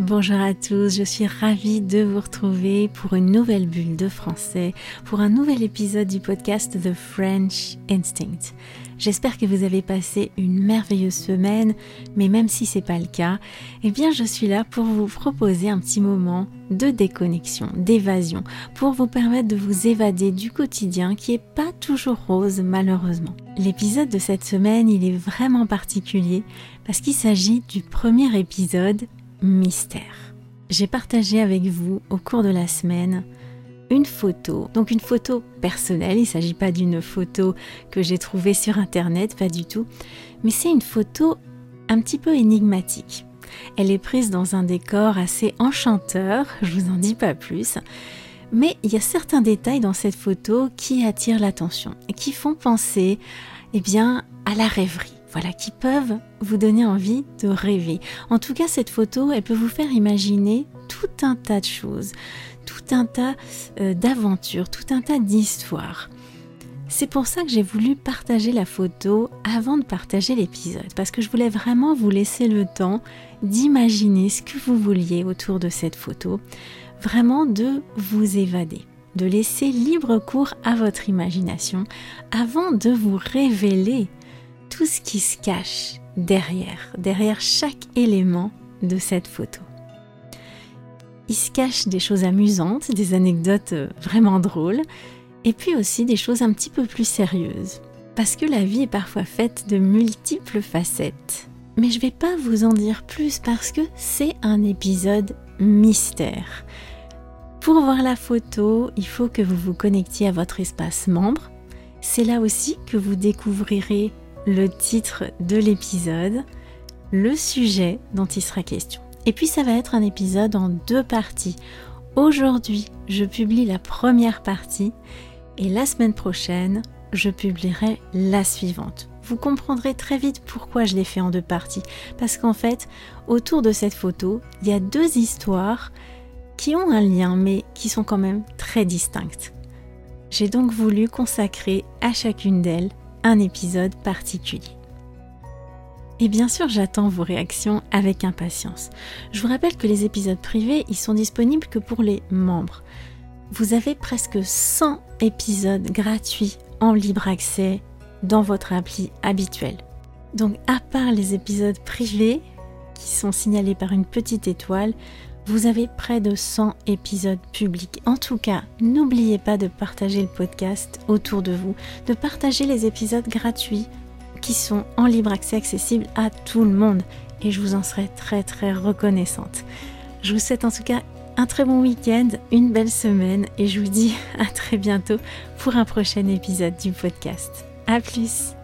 Bonjour à tous, je suis ravie de vous retrouver pour une nouvelle bulle de français, pour un nouvel épisode du podcast The French Instinct. J'espère que vous avez passé une merveilleuse semaine, mais même si c'est pas le cas, eh bien je suis là pour vous proposer un petit moment de déconnexion, d'évasion, pour vous permettre de vous évader du quotidien qui est pas toujours rose malheureusement. L'épisode de cette semaine, il est vraiment particulier parce qu'il s'agit du premier épisode mystère. J'ai partagé avec vous au cours de la semaine une photo, donc une photo personnelle, il ne s'agit pas d'une photo que j'ai trouvée sur internet, pas du tout, mais c'est une photo un petit peu énigmatique. Elle est prise dans un décor assez enchanteur, je vous en dis pas plus, mais il y a certains détails dans cette photo qui attirent l'attention et qui font penser eh bien, à la rêverie voilà, qui peuvent vous donner envie de rêver. En tout cas, cette photo, elle peut vous faire imaginer tout un tas de choses, tout un tas euh, d'aventures, tout un tas d'histoires. C'est pour ça que j'ai voulu partager la photo avant de partager l'épisode, parce que je voulais vraiment vous laisser le temps d'imaginer ce que vous vouliez autour de cette photo, vraiment de vous évader, de laisser libre cours à votre imagination avant de vous révéler tout ce qui se cache derrière, derrière chaque élément de cette photo. Il se cache des choses amusantes, des anecdotes euh, vraiment drôles, et puis aussi des choses un petit peu plus sérieuses. Parce que la vie est parfois faite de multiples facettes. Mais je vais pas vous en dire plus parce que c'est un épisode mystère. Pour voir la photo, il faut que vous vous connectiez à votre espace membre. C'est là aussi que vous découvrirez le titre de l'épisode, le sujet dont il sera question. Et puis ça va être un épisode en deux parties. Aujourd'hui, je publie la première partie et la semaine prochaine, je publierai la suivante. Vous comprendrez très vite pourquoi je l'ai fait en deux parties. Parce qu'en fait, autour de cette photo, il y a deux histoires qui ont un lien mais qui sont quand même très distinctes. J'ai donc voulu consacrer à chacune d'elles un épisode particulier. Et bien sûr, j'attends vos réactions avec impatience. Je vous rappelle que les épisodes privés, ils sont disponibles que pour les membres. Vous avez presque 100 épisodes gratuits en libre accès dans votre appli habituelle. Donc à part les épisodes privés qui sont signalés par une petite étoile, vous avez près de 100 épisodes publics. En tout cas, n'oubliez pas de partager le podcast autour de vous, de partager les épisodes gratuits qui sont en libre accès accessibles à tout le monde. Et je vous en serai très très reconnaissante. Je vous souhaite en tout cas un très bon week-end, une belle semaine et je vous dis à très bientôt pour un prochain épisode du podcast. A plus